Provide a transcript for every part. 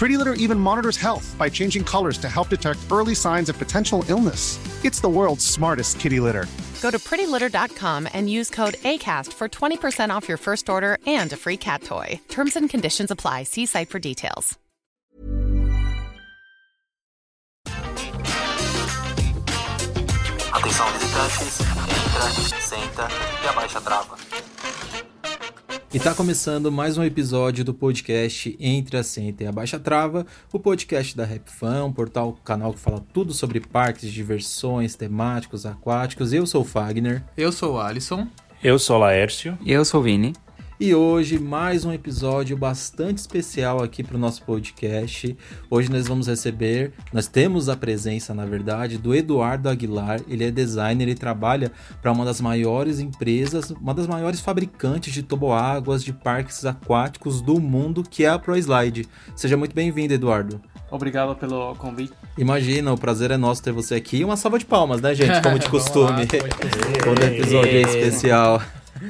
Pretty Litter even monitors health by changing colors to help detect early signs of potential illness. It's the world's smartest kitty litter. Go to prettylitter.com and use code ACAST for 20% off your first order and a free cat toy. Terms and conditions apply. See site for details. Atenção visitantes, entra, senta e abaixa a trava. E tá começando mais um episódio do podcast Entre a Senta e a Baixa Trava, o podcast da RapFan, um portal, canal que fala tudo sobre parques, diversões, temáticos, aquáticos. Eu sou o Fagner. Eu sou o Alisson. Eu sou o Laércio. E eu sou o Vini. E hoje, mais um episódio bastante especial aqui para o nosso podcast. Hoje nós vamos receber, nós temos a presença, na verdade, do Eduardo Aguilar. Ele é designer e trabalha para uma das maiores empresas, uma das maiores fabricantes de toboáguas, de parques aquáticos do mundo, que é a ProSlide. Seja muito bem-vindo, Eduardo. Obrigado pelo convite. Imagina, o prazer é nosso ter você aqui. Uma salva de palmas, né, gente? Como de costume. Quando o episódio é especial.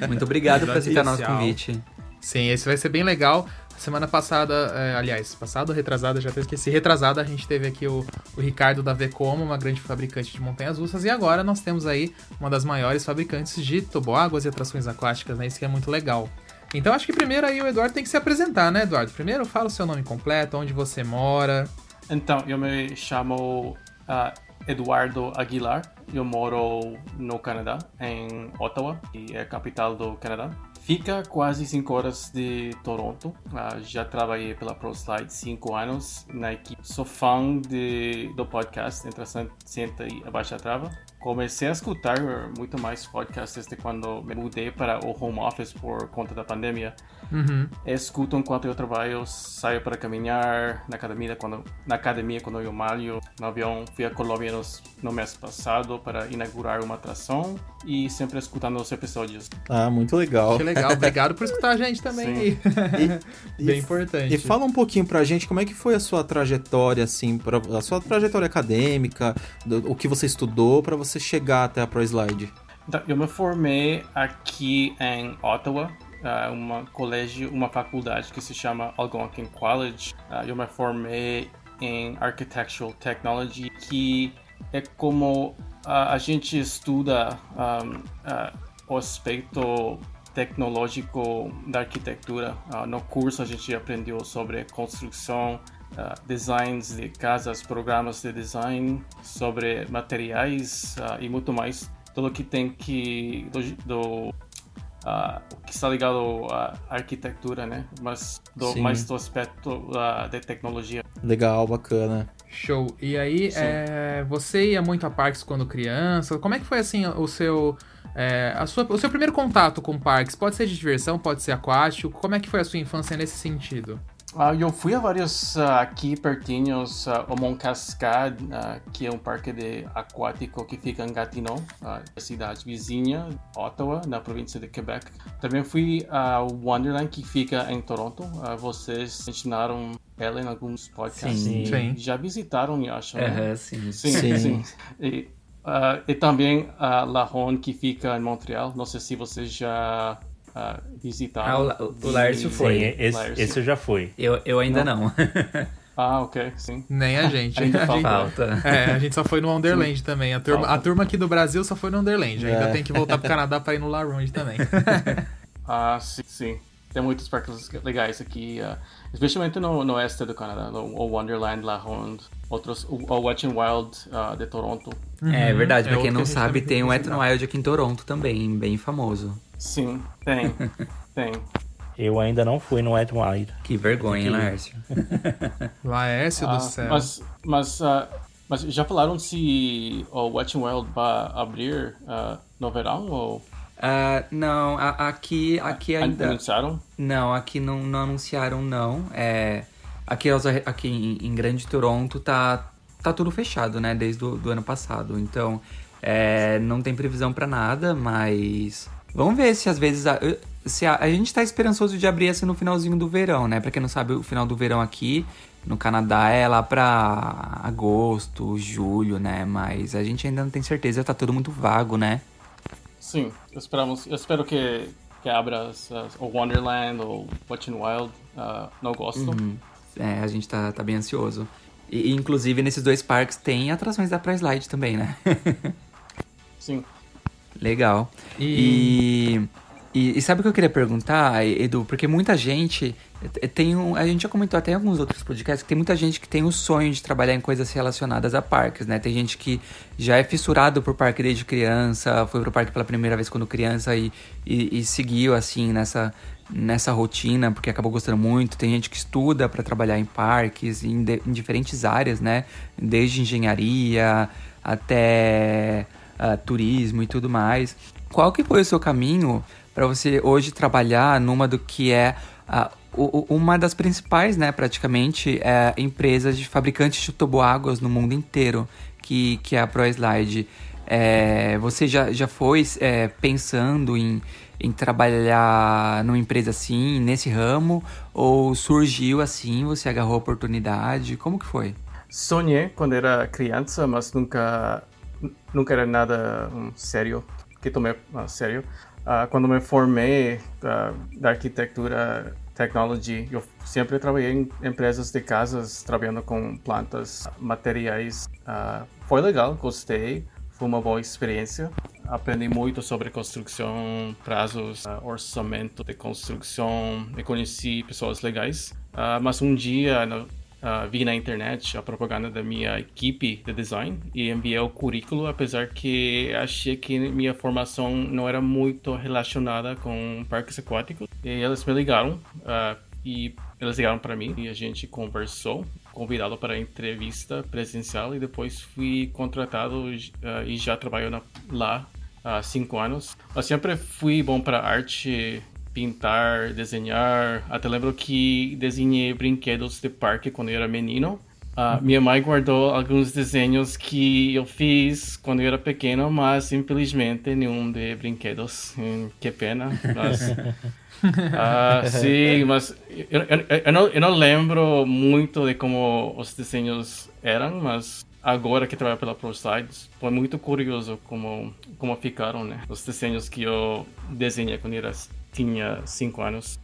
Muito obrigado por aceitar nosso convite. Sim, esse vai ser bem legal. Semana passada, é, aliás, passada ou retrasada, já até esqueci. Retrasada, a gente teve aqui o, o Ricardo da Vcomo, uma grande fabricante de montanhas russas, e agora nós temos aí uma das maiores fabricantes de toboáguas e atrações aquáticas, né? Isso que é muito legal. Então acho que primeiro aí o Eduardo tem que se apresentar, né, Eduardo? Primeiro fala o seu nome completo, onde você mora. Então, eu me chamo uh, Eduardo Aguilar. Eu moro no Canadá, em Ottawa, que é a capital do Canadá. Fica quase 5 horas de Toronto. Uh, já trabalhei pela ProSlide 5 anos na equipe. Sou fã de, do podcast Entra, Senta e Abaixa a Trava. Comecei a escutar muito mais podcasts desde quando me mudei para o home office por conta da pandemia. Uhum. Escuto enquanto eu trabalho, saio para caminhar na academia quando na academia quando eu malho, no avião. Fui a Colômbia no, no mês passado para inaugurar uma atração e sempre escutando os episódios. Ah, muito legal. Que legal. Obrigado por escutar a gente também. E, Bem importante. E fala um pouquinho pra gente como é que foi a sua trajetória, assim, pra, a sua trajetória acadêmica, do, o que você estudou para você chegar até a ProSlide. Então, eu me formei aqui em Ottawa, uh, uma colégio, uma faculdade que se chama Algonquin College. Uh, eu me formei em Architectural Technology, que é como a gente estuda um, o aspecto tecnológico da arquitetura. no curso a gente aprendeu sobre construção, designs de casas, programas de design, sobre materiais e muito mais. Tudo que tem que do, do Uh, que está ligado à arquitetura, né? Mas do, mais do aspecto uh, de tecnologia. Legal, bacana. Show. E aí, é, você ia muito a parques quando criança? Como é que foi assim o seu é, a sua, o seu primeiro contato com parques? Pode ser de diversão, pode ser aquático. Como é que foi a sua infância nesse sentido? Uh, eu fui a vários uh, aqui pertinhos, uh, o Mont Cascade, que é um parque de aquático que fica em Gatineau, a cidade vizinha, Ottawa, na província de Quebec. Também fui a Wonderland, que fica em Toronto. vocês ensinaram ela em alguns podcasts. Sim. Sim. Já visitaram, eu acho, né? Uhum, sim. Sim, Sim. sim. E, e também a La Ronde, que fica em Montreal. Não sei se vocês já uh, visitar. Ah, o, o Lárcio foi. Sim, esse, Lárcio. esse eu já fui. Eu, eu ainda não. Ah, ok, sim. Nem a gente. Ainda a gente Falta. é, a gente só foi no Wonderland também. A turma, a turma aqui do Brasil só foi no Wonderland. Ainda É. tem que voltar pro Canadá pra ir no La Ronde também. Ah, sim, sim. Tem muitos parques legais aqui, uh, especialmente no, no oeste do Canadá, no, o Wonderland, La Ronde, outros, o, o Wet n Wild uh, de Toronto. É verdade, É pra quem não que gente sabe, tem tem o que Wet n Wild aqui em Toronto também, bem famoso. Sim, tem, tem. Eu ainda não fui no Wild. Que vergonha, hein, Lárcio? Laércio Ah, do céu. Mas, mas, ah, mas já falaram se o Wet n Wild vai abrir ah, no verão ou Ah, não, a- aqui, aqui ainda... anunciaram? Não, aqui não, não anunciaram, não. É, aqui, aqui em, em Grande Toronto tá, tá tudo fechado, né? Desde o do ano passado. Então, é, não tem previsão pra nada, mas... Vamos ver se às vezes... A, se a, a gente tá esperançoso de abrir assim no finalzinho do verão, né? Pra quem não sabe, o final do verão aqui no Canadá é lá pra agosto, julho, né? Mas a gente ainda não tem certeza, tá tudo muito vago, né? Sim, esperamos, eu espero que, que abra o Wonderland ou n Wild ah, no agosto. É, a gente tá, tá bem ansioso. E, inclusive, nesses dois parques tem atrações da Price Slide também, né? Sim. Legal. E- E, e, sabe o que eu queria perguntar, Edu? Porque muita gente eh, tem um, a gente já comentou até em alguns outros podcasts que tem muita gente que tem o sonho de trabalhar em coisas relacionadas a parques, né? Tem gente que já é fissurado por parque desde criança, foi pro parque pela primeira vez quando criança e, e, e seguiu assim nessa nessa rotina porque acabou gostando muito. Tem gente que estuda para trabalhar em parques em, de- em diferentes áreas, né? Desde engenharia até ah, turismo e tudo mais. Qual que foi o seu caminho para você hoje trabalhar numa do que é o- uma das principais, né, praticamente, é, empresas de fabricantes de toboáguas no mundo inteiro, que, que é a ProSlide. É, você já, já foi é, pensando em, em trabalhar numa empresa assim, nesse ramo? Ou surgiu assim, você agarrou a oportunidade? Como que foi? Sonhei quando era criança, mas nunca, nunca era nada um, sério, que tomei a sério. Ah, quando me formei ah, da arquitetura technology, eu sempre trabalhei em empresas de casas, trabalhando com plantas, materiais. Foi legal, gostei, foi uma boa experiência. Aprendi muito sobre construção, prazos, orçamento de construção, e conheci pessoas legais. Mas um dia, no- ah, vi na internet a propaganda da minha equipe de design e enviei o currículo, apesar que achei que minha formação não era muito relacionada com parques aquáticos. E eles me ligaram ah, e eles ligaram para mim e a gente conversou, convidado para entrevista presencial e depois fui contratado ah, e já trabalho na- lá há cinco anos. Eu sempre fui bom para arte pintar, desenhar. Até lembro que desenhei brinquedos de parque quando eu era menino. Ah, minha mãe guardou alguns desenhos que eu fiz quando eu era pequeno, mas infelizmente nenhum de brinquedos. Hum, que pena. Mas, Ah, sim, mas eu, eu- eu não, eu não lembro muito de como os desenhos eram, mas agora que trabalho pela ProSides, foi muito curioso como, como ficaram, né? Os desenhos que eu desenhei quando era, tinha 5 anos.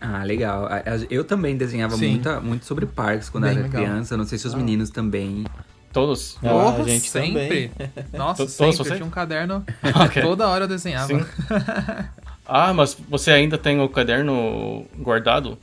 Ah, legal. Eu também desenhava Sim. muita, muito sobre parques quando Bem era legal. criança. Não sei se os meninos também. Todos? Ah, Porra, a gente sempre. também. Nossa, Todos sempre. você? Eu tinha um caderno. Ok. Toda hora eu desenhava. Sim. Ah, mas você ainda tem o caderno guardado?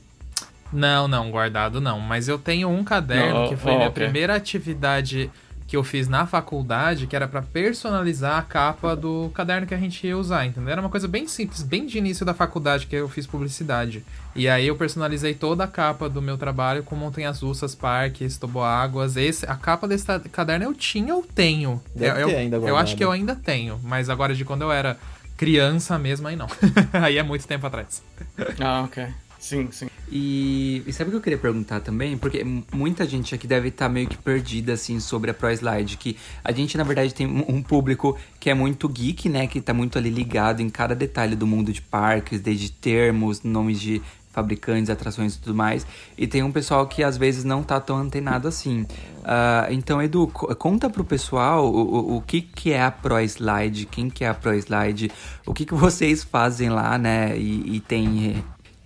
Não, não, guardado não. Mas eu tenho um caderno Não, que foi oh, minha ok. primeira atividade que eu fiz na faculdade, que era pra personalizar a capa do caderno que a gente ia usar, entendeu? Era uma coisa bem simples, bem de início da faculdade que eu fiz publicidade. E aí eu personalizei toda a capa do meu trabalho com montanhas russas, parques, toboáguas. Esse, a capa desse caderno eu tinha ou tenho? Deve eu, ter eu- ainda eu acho que eu ainda tenho, mas agora de quando eu era criança mesmo, aí não. aí é muito tempo atrás. Ah, ok. Sim, sim. E, e sabe o que eu queria perguntar também? Porque muita gente aqui deve estar tá meio que perdida, assim, sobre a ProSlide. Que a gente, na verdade, tem um público que é muito geek, né? Que tá muito ali ligado em cada detalhe do mundo de parques, desde termos, nomes de fabricantes, atrações e tudo mais. E tem um pessoal que às vezes não tá tão antenado assim. Uh, então, Edu, conta pro pessoal o, o, o, que, que é a ProSlide, quem que é a ProSlide, o que, que vocês fazem lá, né? E, e tem,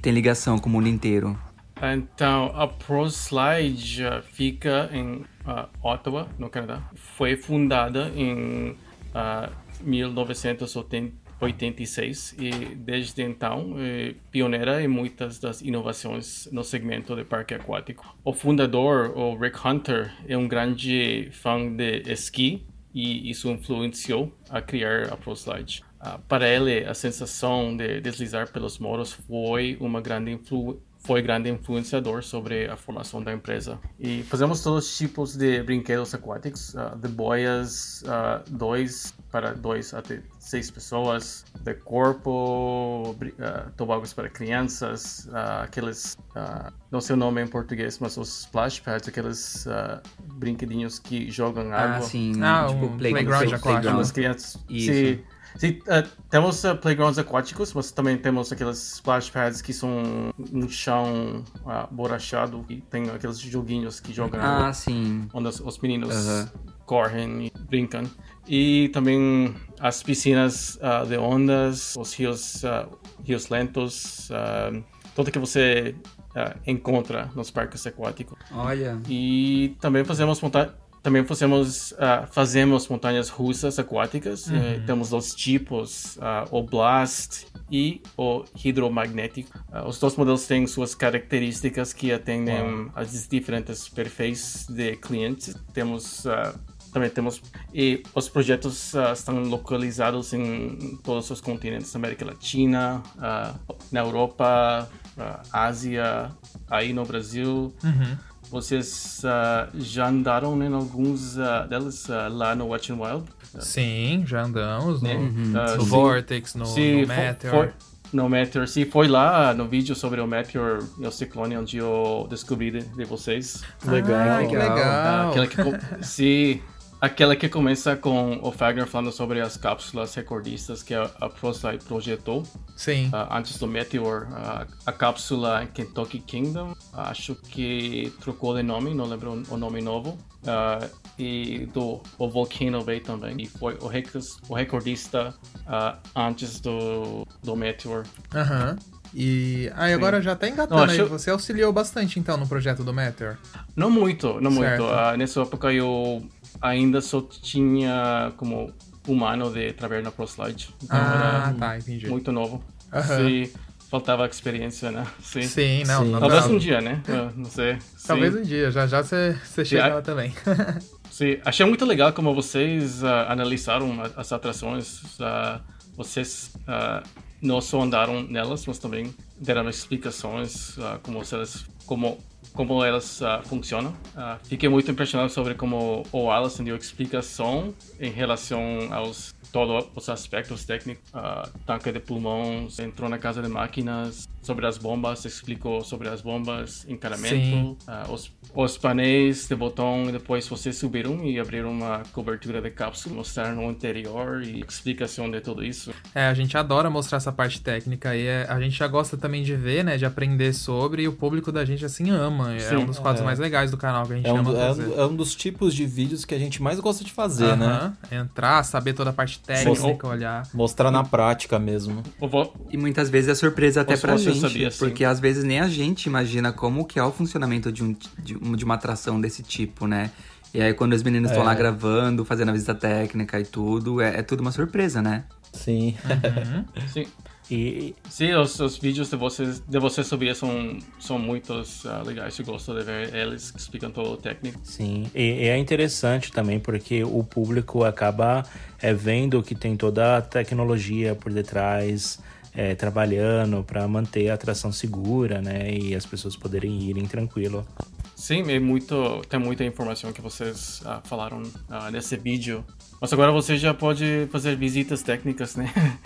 tem ligação com o mundo inteiro. Então, a ProSlide fica em uh, Ottawa, no Canadá. Foi fundada em uh, 1980 86 e desde então é pioneira em muitas das inovações no segmento de parque aquático. O fundador, o Rick Hunter, é um grande fã de esqui e isso influenciou a criar a ProSlide. Uh, para ele, a sensação de deslizar pelos moros foi uma grande influência foi grande influenciador sobre a formação da empresa. E fazemos todos os tipos de brinquedos aquáticos, uh, de boias, uh, dois para dois até seis pessoas, de corpo, uh, tobogãs para crianças, uh, aqueles, não sei o nome em português, mas os splash pads, aqueles brinquedinhos que jogam água. Ah, sim, ah, tipo um playground, playground, playground. As crianças, Isso. Se, Sim, uh, temos uh, playgrounds aquáticos, mas também temos aqueles splash pads que são um chão uh, borrachado e tem aqueles joguinhos que jogam ah, sim. onde os, os meninos -huh. correm e brincam. E também as piscinas uh, de ondas, os rios, rios lentos, tudo que você encontra nos parques aquáticos. Olha. E também fazemos montar também fazemos, uh, fazemos montanhas russas aquáticas. Uhum. Uh, temos dois tipos, uh, o Blast e o hidromagnético. Uh, os dois modelos têm suas características que atendem wow. às diferentes perfis de clientes. Temos também temos e os projetos estão localizados em todos os continentes, América Latina, na Europa, Ásia, aí no Brasil. Uhum. Vocês uh, já andaram em alguns uh, delas uh, lá no Watch and Wild? Sim, já andamos no, uhum. no Vortex, no, sim, no Meteor. Foi, no Meteor, sim, foi lá no vídeo sobre o Meteor e o Ciclone onde eu descobri de, de vocês. Legal, ah, que legal. Aquela que, sim, Aquela que começa com o Fagner falando sobre as cápsulas recordistas que a, a ProSite projetou. Sim. Uh, antes do Meteor, uh, a cápsula Kentucky Kingdom, acho que trocou de nome, não lembro o nome novo. Uh, e do o Volcano Bay também. E foi o, rec o recordista antes do, do Meteor. Aham. E aí agora já tá engatando não, aí, você auxiliou bastante então no projeto do Meteor? Não muito, não certo. muito. Uh, nessa época eu ainda só tinha como um ano de trabalhar na ProSlide. Então ah, tá, entendi. Muito novo. Uhum. Se faltava experiência, né? Sim, Sim não, Sim. não. Talvez um dia, né? Eu não sei. Talvez um dia, já já você, você chega lá também. Sim, achei muito legal como vocês uh, analisaram as atrações. Uh, vocês uh, não só andaram nelas, mas também deram explicações como elas, como como elas uh, funcionam. Uh, fiquei muito impressionado sobre como o Allison deu explicação em relação aos todos os aspectos técnicos, uh, tanque de pulmões, entrou na casa de máquinas, sobre as bombas, explicou sobre as bombas, encanamento, uh, os, os painéis de botão, depois vocês subiram e abriram uma cobertura de cápsula, mostraram o interior e explicação de tudo isso. É, a gente adora mostrar essa parte técnica e é, a gente já gosta também de ver, né, de aprender sobre e o público da gente assim ama. É Sim, um dos quadros é. mais legais do canal que a gente é um, ama é fazer. É um dos tipos de vídeos que a gente mais gosta de fazer, uh -huh. né? Entrar, saber toda a parte técnica, olhar. Mostrar na prática mesmo. E muitas vezes é surpresa até pra gente sabia, porque às vezes nem a gente imagina como que é o funcionamento de, um, de, de uma atração desse tipo, né? E aí quando os meninos estão é. lá gravando, fazendo a visita técnica e tudo, é, é tudo uma surpresa, né? Sim. Uhum. Sim. E... Sim, os, os, vídeos de vocês, de vocês subir são, são muito uh, legais. Eu gosto de ver eles explicando todo o técnico. Sim, e, e, é interessante também porque o público acaba é, vendo que tem toda a tecnologia por detrás, é, trabalhando para manter a atração segura, né? E as pessoas poderem irem tranquilo. Sim, é muito, tem muita informação que vocês uh, falaram uh, nesse vídeo. Mas agora você já pode fazer visitas técnicas, né?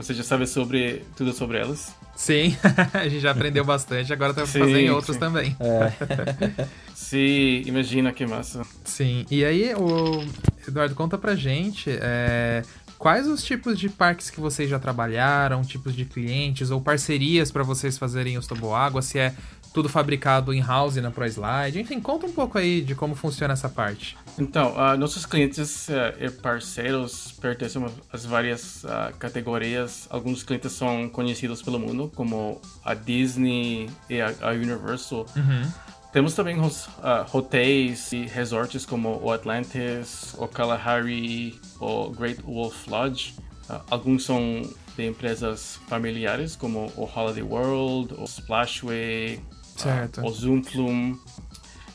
Você já sabe sobre tudo sobre elas? Sim, a gente já aprendeu bastante, agora tá fazendo em outros sim. também. É. sim, imagina que massa. Sim, e aí, o Eduardo, conta pra gente é, quais os tipos de parques que vocês já trabalharam, tipos de clientes ou parcerias para vocês fazerem os toboágua, se é tudo fabricado in-house na ProSlide. Enfim, conta um pouco aí de como funciona essa parte. Então, uh, nossos clientes uh, e parceiros pertencem às várias uh, categorias. Alguns clientes são conhecidos pelo mundo, como a Disney e a, a Universal. Uhum. Temos também os hotéis e resorts como o Atlantis, o Kalahari, o Great Wolf Lodge. alguns são de empresas familiares como o Holiday World, o Splashway, certo. o Zoomflume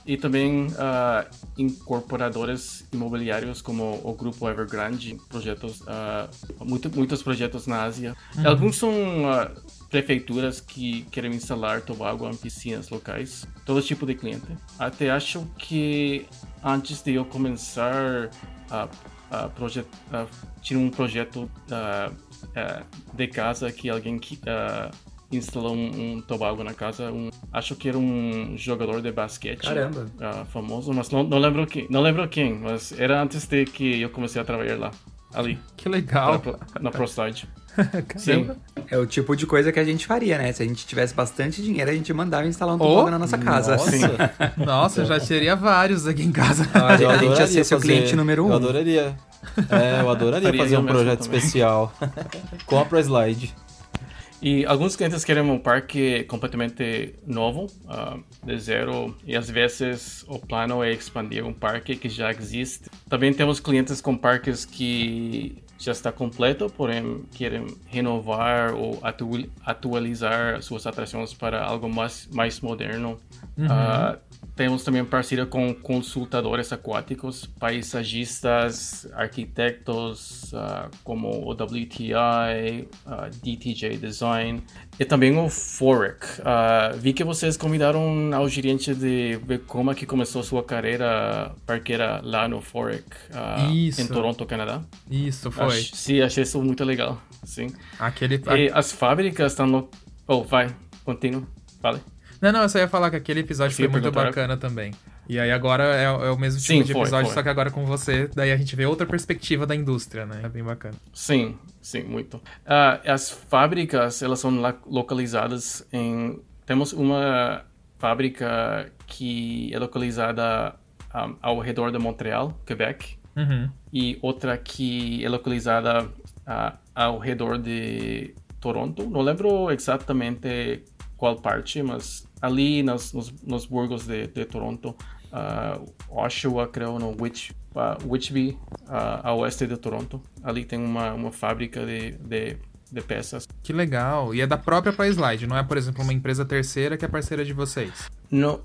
e também uh, incorporadores imobiliários como o grupo Evergrande, projetos, uh, muito, muitos projetos na Ásia. Uhum. Alguns são uh, prefeituras que querem instalar tobago em piscinas locais, todo tipo de cliente. Até acho que antes de eu começar a, a projet, tinha um projeto de casa que alguém que instalou um, um tobago na casa. Um, acho que era um jogador de basquete. Caramba. Uh, famoso, mas não, não lembro quem. Não lembro quem, mas era antes de que eu comecei a trabalhar lá. Ali. Que legal. Na, na ProSlide. Sim. É o tipo de coisa que a gente faria, né? Se a gente tivesse bastante dinheiro, a gente mandava instalar um toboágua oh, na nossa casa. Nossa, nossa eu já teria vários aqui em casa. Ah, a gente ia ser seu cliente número um. Eu adoraria. É, eu adoraria fazer um projeto especial com a ProSlide. E alguns clientes querem um parque completamente novo, uh, de zero, e às vezes o plano é expandir um parque que já existe. Também temos clientes com parques que já está completo, porém querem renovar ou atu atualizar suas atrações para algo mais, mais moderno. Uhum. Uh, temos também parceria com consultadores aquáticos, paisagistas, arquitetos, uh, como o WTI, uh, DTJ Design e também o Forex. Uh, vi que vocês convidaram ao gerente de ver como é que começou sua carreira parqueira lá no Forex, em Toronto, Canadá. Isso, foi. Ach, sim, achei isso muito legal. Sim. Aquele... E as fábricas estão no... Oh, vai, continua, fale. Não, não, eu só ia falar que aquele episódio foi muito bacana também. E aí agora é, é o mesmo tipo sim, de episódio, foi, foi. só que agora com você, daí a gente vê outra perspectiva da indústria, né? É bem bacana. Sim, sim, muito. Uh, as fábricas, elas são localizadas em... Temos uma fábrica que é localizada um, ah, ao redor de Montreal, Quebec. Uhum. E outra que é localizada uh, ao redor de Toronto. Não lembro exatamente qual parte, mas ali nas, nos, nos burgos de, de Toronto, uh, Oshawa, creio, no Which, uh, Whitby, uh, a oeste de Toronto. Ali tem uma, uma fábrica de, de, de peças. Que legal! E é da própria ProSlide, não é, por exemplo, uma empresa terceira que é parceira de vocês? Não.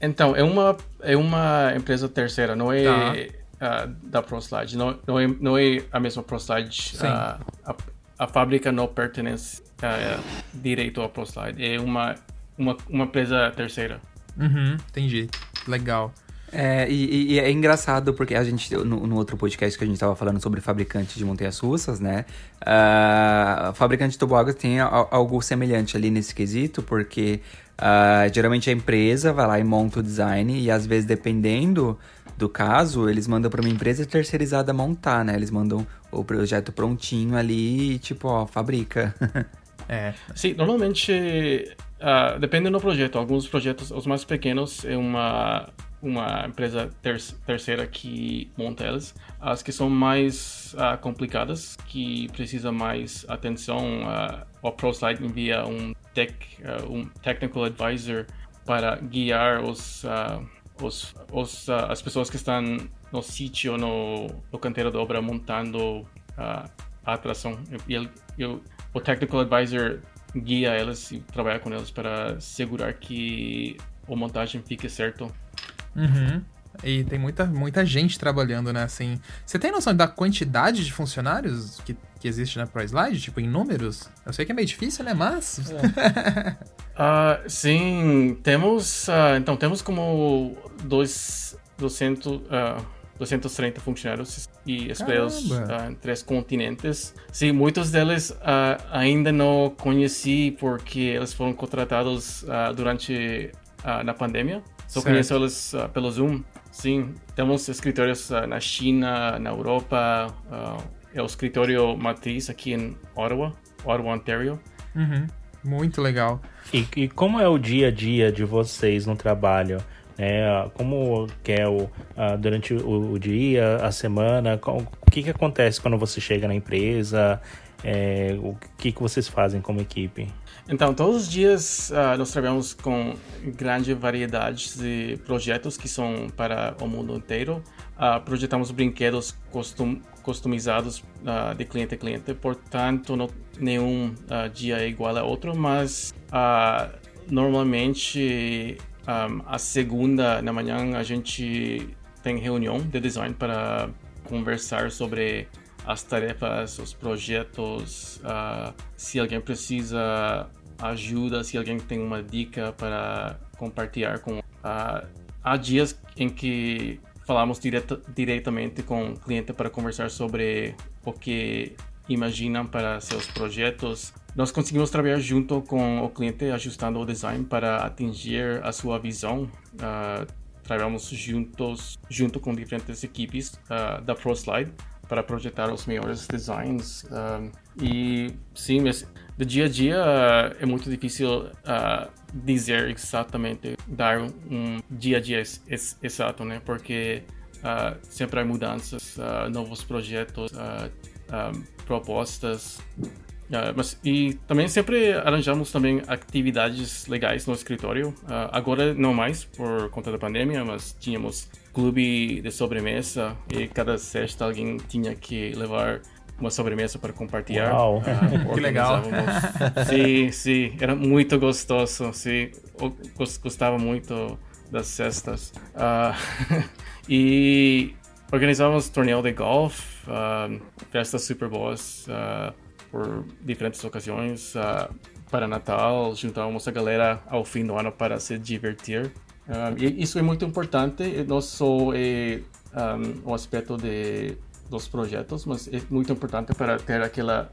Então, é uma, é uma empresa terceira, não é... Tá. Uh, da ProSlide. Não, não, é, não é a mesma ProSlide. Uh, a, a fábrica não pertence uh, direito à ProSlide. É uma uma, uma empresa terceira. Uhum, entendi. Legal. É, e, e, é engraçado porque a gente, no, no, outro podcast que a gente estava falando sobre fabricante de montanhas russas, né? Uh, fabricante de toboáguas tem algo semelhante ali nesse quesito, porque uh, geralmente a empresa vai lá e monta o design e às vezes, dependendo do caso, eles mandam para uma empresa terceirizada montar, né? Eles mandam o projeto prontinho ali e, tipo, ó, fabrica. é. Sim, normalmente Uh, depende do projeto. Alguns projetos, os mais pequenos, é uma, uma empresa ter terceira que monta elas. As que são mais uh, complicadas, que precisa mais atenção, uh, o ProSlide envia um, tech, um technical advisor para guiar os, os, os as pessoas que estão no sítio, no, no canteiro de obra, montando a atração. E ele, o technical advisor guia elas e trabalhar com elas para segurar que a montagem fique certo. Uhum. E tem muita, muita gente trabalhando, né? Assim, você tem noção da quantidade de funcionários que, que existe na ProSlide? Tipo, em números? Eu sei que é meio difícil, né? Mas... É. uh, sim, temos... Uh, então, temos como dois, 200... Uh, 230 funcionários e espelhos Caramba. ah, em três continentes. Sim, muitos deles ah, ainda não conheci porque eles foram contratados ah, durante na pandemia. Só Certo. conheço eles pelo Zoom. Sim, temos escritórios na China, na Europa. é o escritório matriz aqui em Ottawa, Ottawa, Ontario. Uhum. Muito legal. E, e como é o dia a dia de vocês no trabalho? Né? Como que é o, ah, durante o, o dia, a semana? Co- O que, que acontece quando você chega na empresa? É, o que, que vocês fazem como equipe? Então, todos os dias ah, nós trabalhamos com grande variedade de projetos que são para o mundo inteiro. Ah, projetamos brinquedos custom, customizados ah, de cliente a cliente, portanto, não, nenhum dia é igual a outro, mas normalmente ah, a segunda na manhã a gente tem reunião de design para conversar sobre as tarefas, os projetos, ah, se alguém precisa ajuda, se alguém tem uma dica para compartilhar com. ah, há dias em que falamos direta, diretamente com o cliente para conversar sobre o que imaginam para seus projetos. Nós conseguimos trabalhar junto com o cliente, ajustando o design para atingir a sua visão. Ah, trabalhamos juntos, junto com diferentes equipes ah, da ProSlide para projetar os melhores designs. ah, e sim, mas do dia a dia ah, é muito difícil ah, dizer exatamente, dar um dia a dia ex- ex- exato, né? Porque sempre há mudanças, novos projetos, propostas. Ah, mas e também sempre arranjamos também atividades legais no escritório. Ah, agora não mais por conta da pandemia, mas tínhamos clube de sobremesa e cada sexta alguém tinha que levar uma sobremesa para compartilhar. Uau. Ah, Que legal. sim, sim, era muito gostoso. Sim, gostava muito das cestas. E organizávamos torneio de golfe, festas super boas por diferentes ocasiões. ah, para Natal, juntávamos a galera ao fim do ano para se divertir. E isso é muito importante, não só é um, o aspecto de, dos projetos, mas é muito importante para ter aquela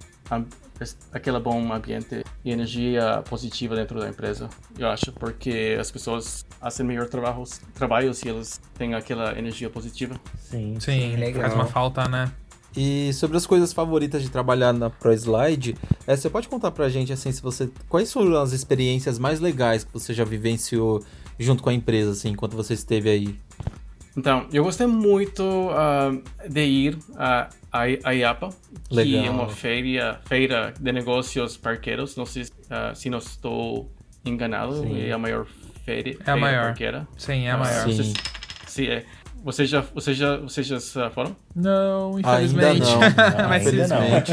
aquele bom ambiente e energia positiva dentro da empresa. Eu acho porque as pessoas fazem melhor trabalho, trabalho se elas têm aquela energia positiva. Sim. Sim, legal. faz uma falta, né? E sobre as coisas favoritas de trabalhar na ProSlide, eh, você pode contar pra gente assim, se você quais foram as experiências mais legais que você já vivenciou junto com a empresa assim, enquanto você esteve aí? Então, eu gostei muito ah, de ir a, a, a IAPA, que Legal. é uma feira, feira de negócios parqueiros. Não sei ah, se não estou enganado, Sim. é a maior feira, a feira maior. parqueira. Sim, é a Ah, maior. Sim. Sim, é. Vocês já, vocês já, vocês já foram? Não, Ainda infelizmente. não, Mas não. infelizmente.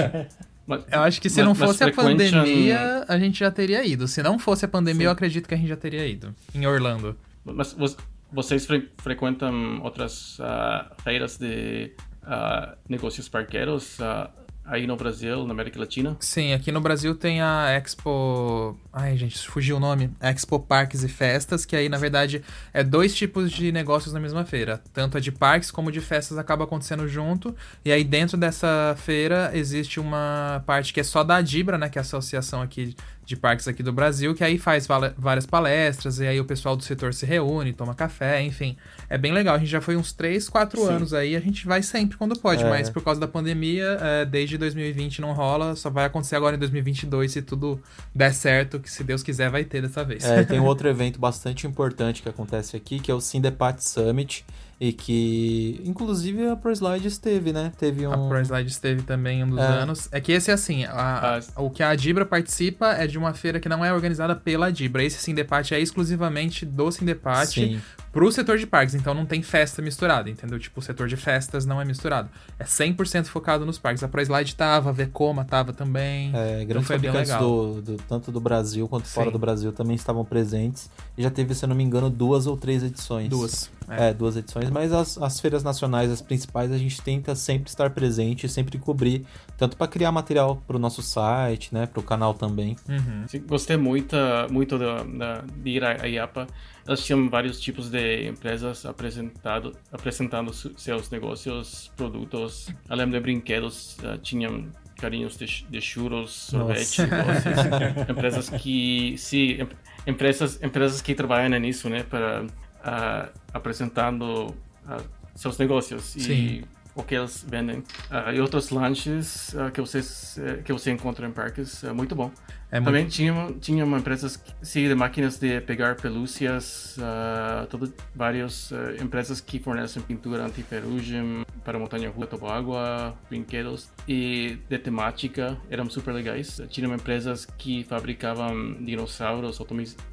Mas, eu acho que se mas- não fosse a pandemia, a gente já teria ido. Se não fosse a pandemia, eu acredito que a gente já teria ido. Em Orlando. Mas vo- vocês fre- frequentam outras ah, feiras de ah, negócios parqueiros ah, aí no Brasil, na América Latina? Sim, aqui no Brasil tem a Expo. Ai, gente, fugiu o nome. Expo Parques e Festas, que aí, na verdade, é dois tipos de negócios na mesma feira. Tanto a de parques como de festas acaba acontecendo junto. E aí, dentro dessa feira, existe uma parte que é só da Adibra, né? Que é a associação aqui de parques aqui do Brasil, que aí faz várias palestras, e aí o pessoal do setor se reúne, toma café, enfim. É bem legal. A gente já foi uns 3, 4 Sim. anos aí, a gente vai sempre quando pode, É. mas por causa da pandemia, é, desde 2020 não rola, só vai acontecer agora em 2022 se tudo der certo, que se Deus quiser vai ter dessa vez. É, tem um outro evento bastante importante que acontece aqui, que é o Sindepat Summit, e que inclusive a ProSlide esteve, né? Teve um A ProSlide esteve também um dos É. anos. É que esse, assim, a- Ah, o que a Adibra participa é de uma feira que não é organizada pela Adibra. Esse Sindepat é exclusivamente do Sindepat Sim. Pro setor de parques, então não tem festa misturada, entendeu? Tipo, o setor de festas não é misturado. É 100% focado nos parques. A ProSlide tava, a Vekoma tava também. É, Então grandes foi bem fabricantes legal. do, do- tanto do Brasil quanto fora Sim. do Brasil também estavam presentes. E já teve, se eu não me engano, duas ou três edições. Duas. É, duas edições, mas as, as feiras nacionais, as principais, a gente tenta sempre estar presente, sempre cobrir, tanto para criar material para o nosso site, né, para o canal também. Uhum. Sim, gostei muito, muito da, da, de ir à IAPA. Elas tinham vários tipos de empresas apresentado, apresentando seus negócios, produtos. Além de brinquedos, uh, tinham carinhos de, de churros, sorvete, doces. empresas que, sim, empresas, empresas que trabalham nisso, né, para uh, apresentando uh, seus negócios Sim. e o que eles vendem. Uh, e outros lanches uh, que, vocês, uh, que você encontra em parques, é muito bom. É Também muito... tinha, tinha uma empresa sim, de máquinas de pegar pelúcias, uh, todo, várias uh, empresas que fornecem pintura anti-ferrugem para montanha rua, toboágua, brinquedos e de temática, eram super legais. Tinham empresas que fabricavam dinossauros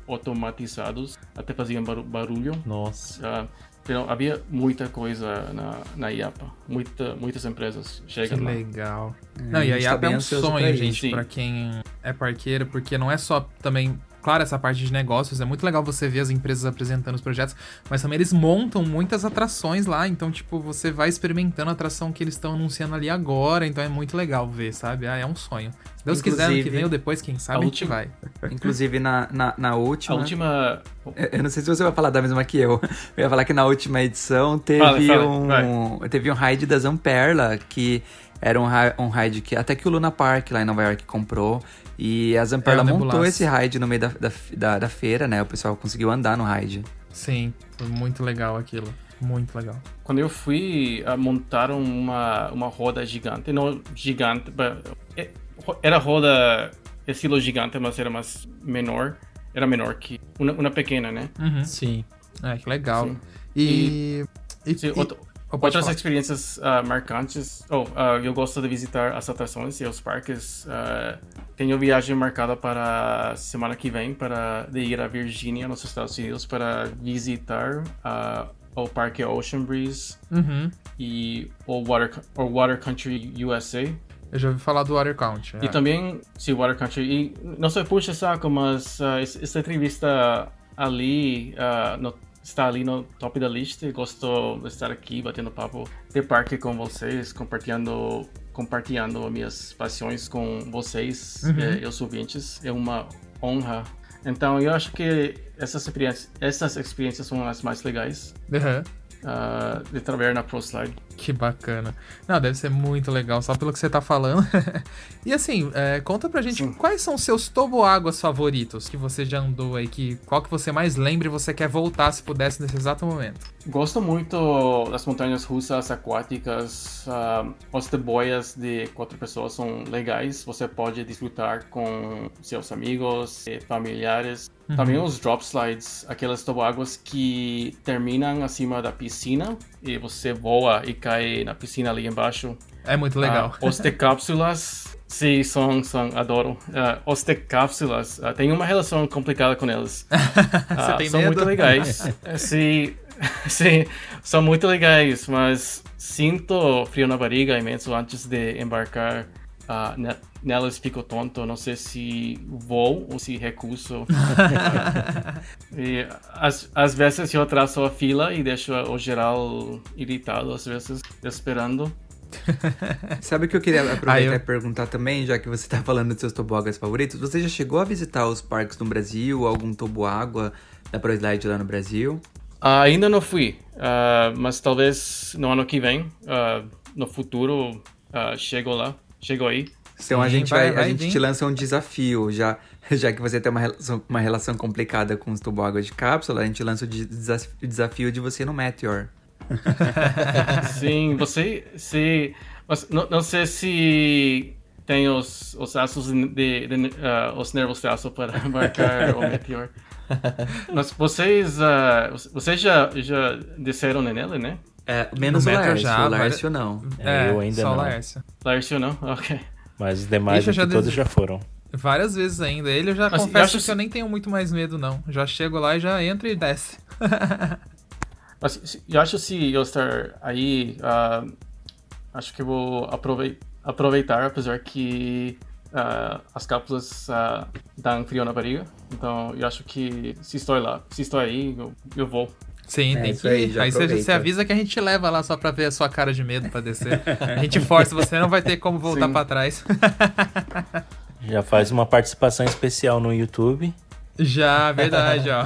automatizados, até faziam barulho. Nossa. Havia muita coisa na, na IAPA. Muita, muitas empresas chegam que lá. legal. É, não, e a a tá IAPA bem é um sonho, gente, pra quem é parqueiro, porque não é só também. Claro, essa parte de negócios é muito legal você ver as empresas apresentando os projetos, mas também eles montam muitas atrações lá, então, tipo, você vai experimentando a atração que eles estão anunciando ali agora, então é muito legal ver, sabe? Ah, é um sonho. Se Deus quiser, ano que Inclusive, vem ou depois, quem sabe, a, gente última- vai. Inclusive, na, na, na A última. última. Eu eu não sei se você vai falar da mesma que eu. Eu ia falar que na última edição teve Fala, fala, um. Teve um raid da Zamperla, que era um, um raid que até que o Luna Park lá em Nova York comprou. E a Zamperla É, o montou esse raid no meio da, da, da, da feira, né? O pessoal conseguiu andar no raid. Sim, foi muito legal aquilo. Muito legal. Quando eu fui, ah, montaram uma, uma roda gigante. Não gigante, é- era roda estilo gigante, mas era mais menor. Era menor que uma, uma pequena, né? Uhum. Sim. É, que legal. Sim. E. e, Sim, e- outro- pode Outras experiências ah, marcantes. Oh, ah, eu gosto de visitar as atrações e os parques. Ah, tenho viagem marcada para semana que vem para de ir a Virgínia, nos Estados Unidos, para visitar o Parque Ocean Breeze Uhum. e o Water, o Water Country USA. Eu já ouvi falar do Water Count. E é. também, sim, Water Country. E não sei puxa saco, mas es- essa entrevista ali no- está ali no top da lista. Gosto de estar aqui batendo papo de parque com vocês, compartilhando, compartilhando minhas paixões com vocês, Uhum. eh, e os ouvintes. É uma honra. Então, eu acho que essas experiências, essas experiências são as mais legais Aham. ah, de trabalhar na ProSlide. Que bacana. Não, deve ser muito legal, só pelo que você tá falando. e assim, é, conta pra gente Sim. quais são os seus toboáguas favoritos que você já andou aí, que, qual que você mais lembra e você quer voltar se pudesse nesse exato momento. Gosto muito das montanhas russas aquáticas. ah, os de boias de quatro pessoas são legais. Você pode desfrutar com seus amigos e familiares. Também os drop slides, aquelas toboáguas que terminam acima da piscina e você voa e cai na piscina ali embaixo. É muito legal. Ah, os cápsulas, sim, são, são adoro. Ah, os cápsulas, ah, tem uma relação complicada com eles. Ah, tem são medo? muito legais. sim, sim, são muito legais, mas sinto frio na barriga imenso antes de embarcar. Ah, ne- nelas fico tonto, não sei se vou ou se recuso. Ah, e às, às vezes eu traço a fila e deixo o geral irritado, às vezes esperando. Sabe o que eu queria aproveitar Ah, eu- e perguntar também, já que você tá falando dos seus toboáguas favoritos? Você já chegou a visitar os parques no Brasil? Algum toboágua da ProSlide lá no Brasil? Ah, ainda não fui, ah, mas talvez no ano que vem, ah, no futuro, ah, chego lá, chego aí. Então a Sim, gente vai- vai, vai a gente vir. te lança um desafio, já, já que você tem uma relação, uma relação complicada com os toboáguas de cápsula, a gente lança o de- desa- o desafio de você no Meteor. Sim, você, se, não, não sei se tem os, os aços de, de- ah, os nervos de aço para marcar o meteor. Mas vocês, ah, vocês já, já desceram nele, né? É, menos No o Lércio, já, o várias- não. É, eu ainda só não. Laércio. Lárcio não? Ok. Mas os demais eu já todos já foram. Várias vezes ainda. Ele eu já Mas eu confesso acho que eu nem tenho muito mais medo, não. Já chego lá e já entra e desce. Mas se- eu acho que se eu estar aí, ah, acho que eu vou aprovei- aproveitar, apesar que ah, as cápsulas ah, dão frio na barriga. Então eu acho que se estou lá, se estou aí, eu, eu vou. Sim, É, tem isso que aí, Aí você, você avisa que a gente leva lá só pra ver a sua cara de medo pra descer. A gente força, você não vai ter como voltar pra trás. Já faz uma participação especial no YouTube. Já, verdade, ó.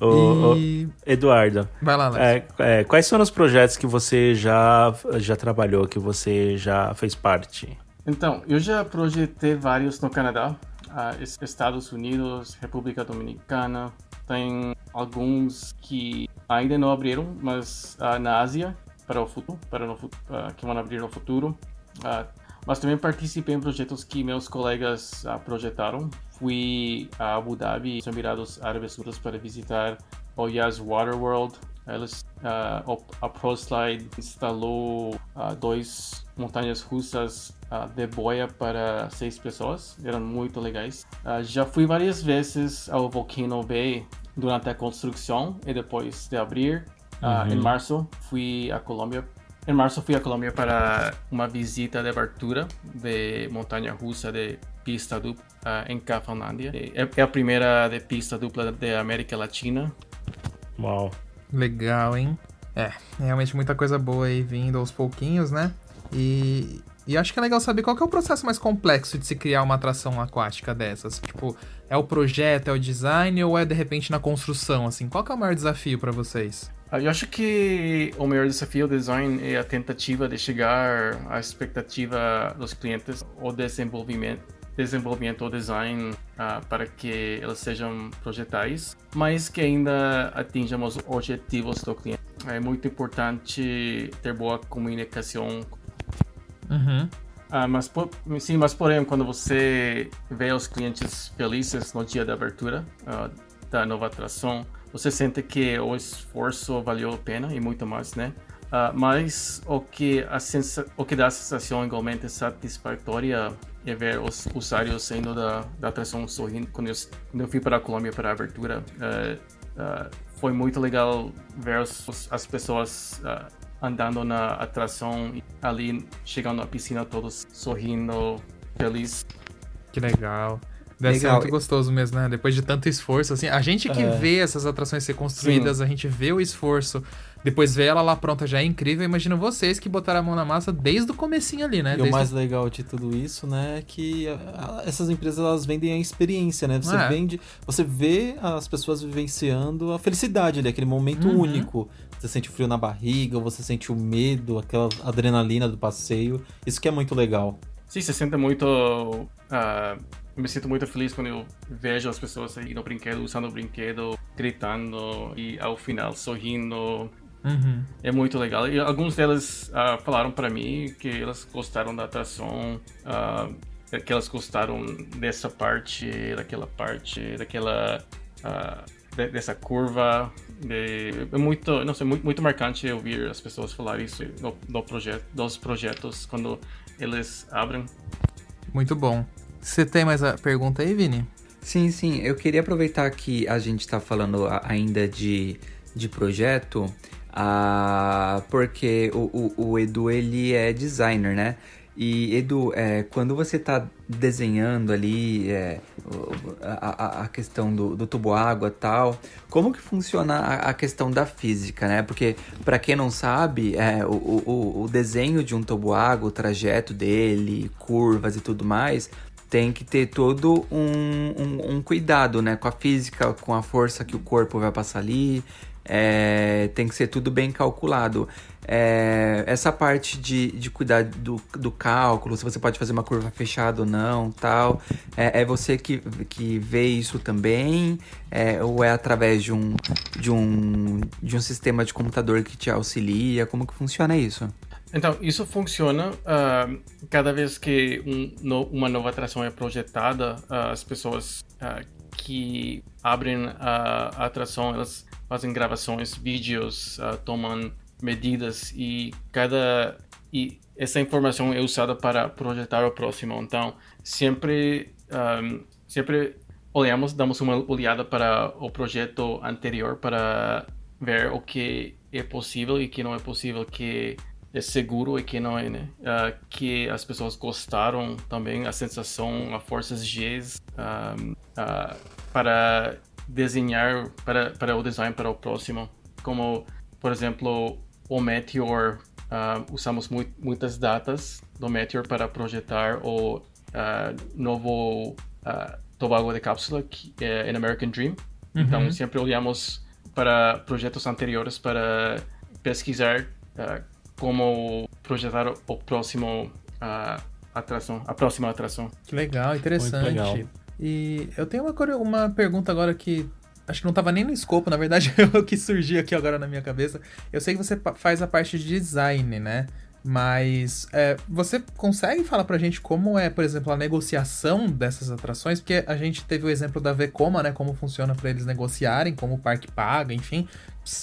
Ô, E- Eduardo, Vai lá, é, é, quais foram os projetos que você já, já trabalhou, que você já fez parte? Então, eu já projetei vários no Canadá, ah, es- Estados Unidos, República Dominicana. Tem alguns que ainda não abriram, mas ah, na Ásia para o futuro, para no, ah, que vão abrir no futuro. Ah, mas também participei em projetos que meus colegas projetaram. Fui a Abu Dhabi, os Emirados Árabes Unidos, para visitar o Yas Water World. Eles, a ProSlide instalou dois montanhas russas de boia para seis pessoas. Eram muito legais. Ah, já fui várias vezes ao Volcano Bay durante a construção e depois de abrir. Ah, Em março fui à Colômbia. Em março fui à Colômbia para uma visita de abertura de montanha russa de pista dupla ah, em Cafanlândia. É, é a primeira de pista dupla da América Latina. Uau. Legal, hein? É, realmente muita coisa boa aí vindo aos pouquinhos, né? E, e acho que é legal saber qual é o processo mais complexo de se criar uma atração aquática dessas. Tipo, é o projeto, é o design ou é de repente na construção, assim? Qual é o maior desafio pra vocês? Ah, Eu acho que o maior desafio do design é a tentativa de chegar à expectativa dos clientes, o desenvolvimento, desenvolvimento do design ah, para que eles sejam projetais, mas que ainda atinjam os objetivos do cliente. É muito importante ter boa comunicação Uhum. ah, mas, por- sim, mas porém, quando você vê os clientes felizes no dia da abertura ah, da nova atração, você sente que o esforço valeu a pena e muito mais, né? Ah, mas o que, a sensa o que dá a sensação igualmente satisfatória é ver os usuários saindo da, da atração sorrindo. Quando eu, quando eu fui para a Colômbia para a abertura, ah, foi muito legal ver os- as pessoas andando na atração e ali chegando à piscina todos sorrindo, felizes. Que legal. Deve ser Legal. muito gostoso mesmo, né? Depois de tanto esforço, assim. A gente que É. vê essas atrações ser construídas, a gente vê o esforço, depois vê ela lá pronta já é incrível. Imagina vocês que botaram a mão na massa desde o comecinho ali, né? E o Desde mais legal de tudo isso, né, é que essas empresas elas vendem a experiência, né? Você É. vende, você vê as pessoas vivenciando a felicidade ali, aquele momento Uhum. único. Você sente o frio na barriga, ou você sente o medo, aquela adrenalina do passeio. Isso que é muito legal. Sim, se sente muito. ah, eu me sinto muito feliz quando eu vejo as pessoas aí no brinquedo, usando o brinquedo, gritando e ao final sorrindo. Uhum. É muito legal. E alguns deles ah, falaram para mim que elas gostaram da atração, ah, que elas gostaram dessa parte, daquela parte, daquela. de- dessa curva. De, é muito, não sei, muito, muito marcante ouvir as pessoas falar isso do, do projeto, dos projetos quando eles abrem. Muito bom. Você tem mais a pergunta aí, Vini? Sim, sim. Eu queria aproveitar que a gente está falando ainda de, de projeto, ah, porque o, o, o Edu ele é designer, né? E Edu, é, quando você está desenhando ali é, a, a- questão do, do tubo água tal, como que funciona a, a questão da física, né? Porque para quem não sabe, é, o, o, o desenho de um tubo água, o trajeto dele, curvas e tudo mais, tem que ter todo um, um, um cuidado, né? Com a física, com a força que o corpo vai passar ali. É, tem que ser tudo bem calculado. É, essa parte de, de cuidar do, do cálculo, se você pode fazer uma curva fechada ou não, tal. É, é você que, que vê isso também? É, ou é através de um, de, um, de um sistema de computador que te auxilia? Como que funciona isso? Então, isso funciona ah, cada vez que um no- uma nova atração é projetada, ah, as pessoas ah, que abrem a, a atração, elas fazem gravações, vídeos, ah, tomam medidas e cada e essa informação é usada para projetar o próximo. Então, sempre ah, sempre olhamos, damos uma olhada para o projeto anterior para ver o que é possível e que não é possível, que é seguro e que não é, né? Ah, que as pessoas gostaram também, a sensação, a forças Gs, ah, ah, para desenhar para, para o design para o próximo. Como, por exemplo, o Meteor, uh, usamos mu muitas datas do Meteor para projetar o uh, novo uh, Tobago de cápsula que é em American Dream. Uhum. Então, sempre olhamos para projetos anteriores para pesquisar como projetar o próximo atração, a próxima atração. Que legal, interessante. Muito legal. E eu tenho uma, uma pergunta agora que acho que não estava nem no escopo, na verdade, é o que surgiu aqui agora na minha cabeça. Eu sei que você faz a parte de design, né? Mas é, você consegue falar pra gente como é, por exemplo, a negociação dessas atrações? Porque a gente teve o exemplo da Vekoma, né? Como funciona para eles negociarem, como o parque paga, enfim.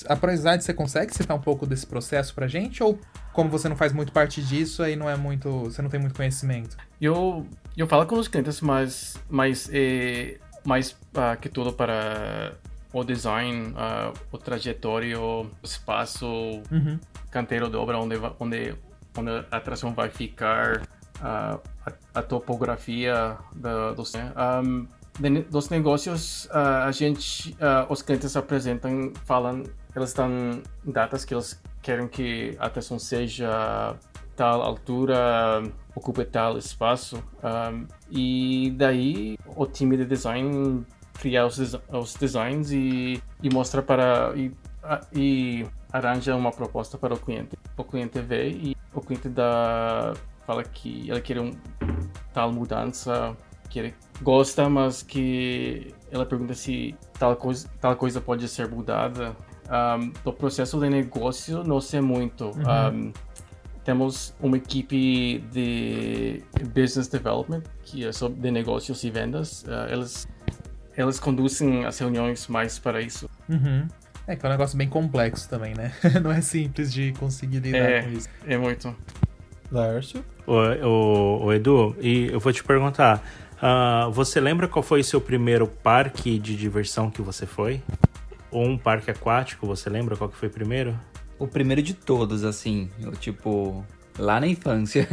A Proizade, você consegue citar um pouco desse processo pra gente? Ou como você não faz muito parte disso, aí não é muito. Você não tem muito conhecimento? Eu, eu falo com os clientes, mas, mas é, mais uh, que tudo para o design, uh, o trajetório, o espaço, uhum. canteiro de obra onde, onde, onde a atração vai ficar, uh, a, a, topografia da, dos, né? um, de, dos negócios, uh, a gente, os clientes apresentam, falam, eles dão datas que eles querem que a atração seja tal altura, ocupe tal espaço. Um, e daí o time de design cria os, os designs e, e mostra para. E, e arranja uma proposta para o cliente. O cliente vê e o cliente dá, fala que ele quer um tal mudança, que ele gosta, mas que ela pergunta se tal coisa, tal coisa pode ser mudada. Um, do processo de negócio não sei muito. Uhum. Um, temos uma equipe de business development, que é sobre de negócios e vendas. Uh, eles, eles conduzem as reuniões mais para isso. Uhum. É que é um negócio bem complexo também, né? Não é simples de conseguir lidar é, com isso. É muito. Lárcio? O, o, o, Edu, e eu vou te perguntar, uh, você lembra qual foi o seu primeiro parque de diversão que você foi? Ou um parque aquático, você lembra qual que foi primeiro? O primeiro de todos, assim. Eu, tipo, lá na infância.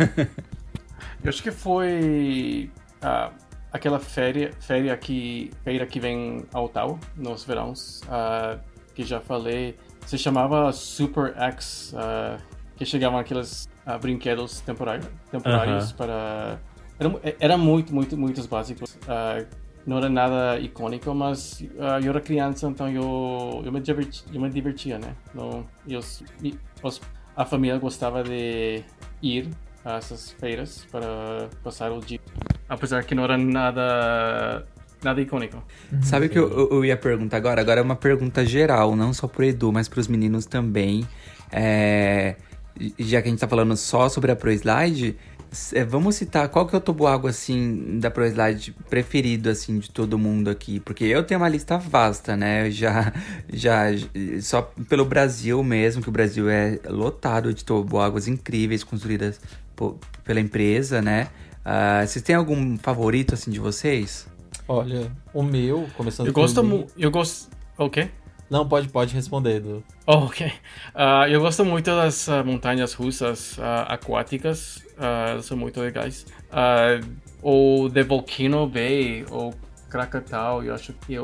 eu acho que foi uh, aquela féria, féria que, feira que vem ao tal, nos verões, uh, que já falei. Se chamava Super X, uh, que chegavam aqueles brinquedos temporários, temporários -huh. para... Era, era, muito, muito, muitos básicos não era nada icônico, mas uh, eu era criança, então eu, eu, me, diverti, eu me divertia, né? Então, eu, os, a família gostava de ir a essas feiras para passar o dia. Apesar que não era nada nada icônico. Uhum. Sabe o que eu, eu, ia perguntar agora? Agora é uma pergunta geral, não só pro Edu, mas pros meninos também. É, já que a gente tá falando só sobre a Pro Slide, é, vamos citar qual que é o toboágua, assim, da ProSlide preferido, assim, de todo mundo aqui. Porque eu tenho uma lista vasta, né? Já, já, só pelo Brasil mesmo, que o Brasil é lotado de toboáguas incríveis construídas por, pela empresa, né? Uh, vocês têm algum favorito, assim, de vocês? Olha, o meu, começando Eu gosto muito. Eu gosto. O okay. quê? Não, pode, pode responder, Edu. Oh, ok. Uh, eu gosto muito das uh, montanhas russas uh, aquáticas. são muito legais. ou The Volcano Bay, ou Krakatau, eu acho que é